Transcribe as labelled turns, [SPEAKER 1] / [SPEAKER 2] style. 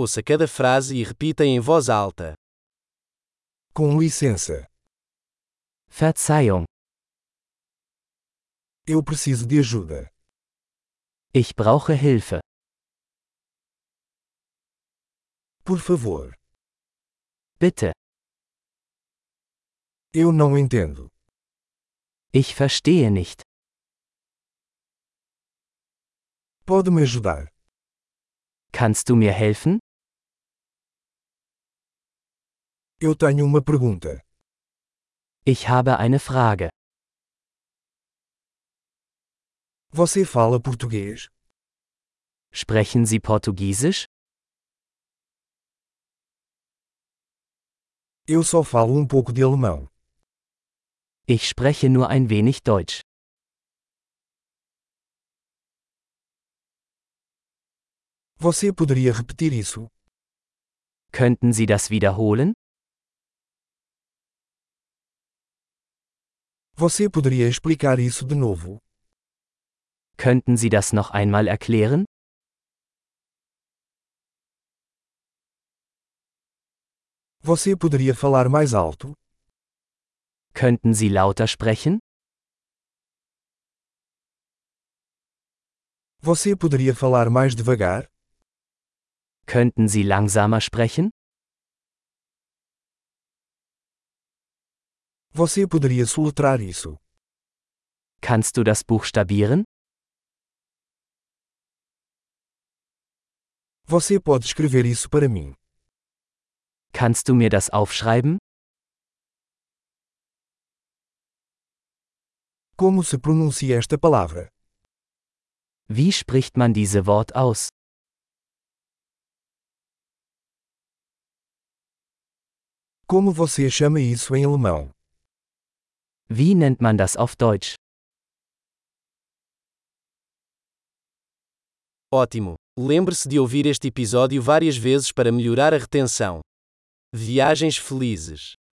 [SPEAKER 1] Ouça cada frase e repita em voz alta.
[SPEAKER 2] Com licença,
[SPEAKER 3] Verzeihung,
[SPEAKER 2] eu preciso de ajuda.
[SPEAKER 3] ich brauche Hilfe.
[SPEAKER 2] Por favor,
[SPEAKER 3] Bitte,
[SPEAKER 2] eu não entendo.
[SPEAKER 3] ich verstehe nicht.
[SPEAKER 2] Pode me ajudar?
[SPEAKER 3] Kannst du mir helfen?
[SPEAKER 2] Eu tenho uma pergunta.
[SPEAKER 3] Ich habe eine Frage.
[SPEAKER 2] Você fala português?
[SPEAKER 3] Sprechen Sie Portugiesisch?
[SPEAKER 2] Eu só falo um pouco de alemão.
[SPEAKER 3] Ich spreche nur ein wenig Deutsch.
[SPEAKER 2] Você poderia repetir isso?
[SPEAKER 3] Könnten Sie das wiederholen?
[SPEAKER 2] Você poderia explicar isso de novo?
[SPEAKER 3] Könnten Sie das noch einmal erklären?
[SPEAKER 2] Você poderia falar mais alto?
[SPEAKER 3] Könnten Sie lauter sprechen?
[SPEAKER 2] Você poderia falar mais devagar?
[SPEAKER 3] Könnten Sie langsamer sprechen?
[SPEAKER 2] Você poderia soletrar isso?
[SPEAKER 3] Kannst du das buchstabieren?
[SPEAKER 2] Você pode escrever isso para mim.
[SPEAKER 3] Kannst du mir das aufschreiben?
[SPEAKER 2] Como se pronuncia esta palavra?
[SPEAKER 3] Wie spricht man diese Wort aus?
[SPEAKER 2] Como você chama isso em alemão?
[SPEAKER 3] Wie nennt man das auf Deutsch?
[SPEAKER 1] Ótimo! Lembre-se de ouvir este episódio várias vezes para melhorar a retenção. Viagens felizes!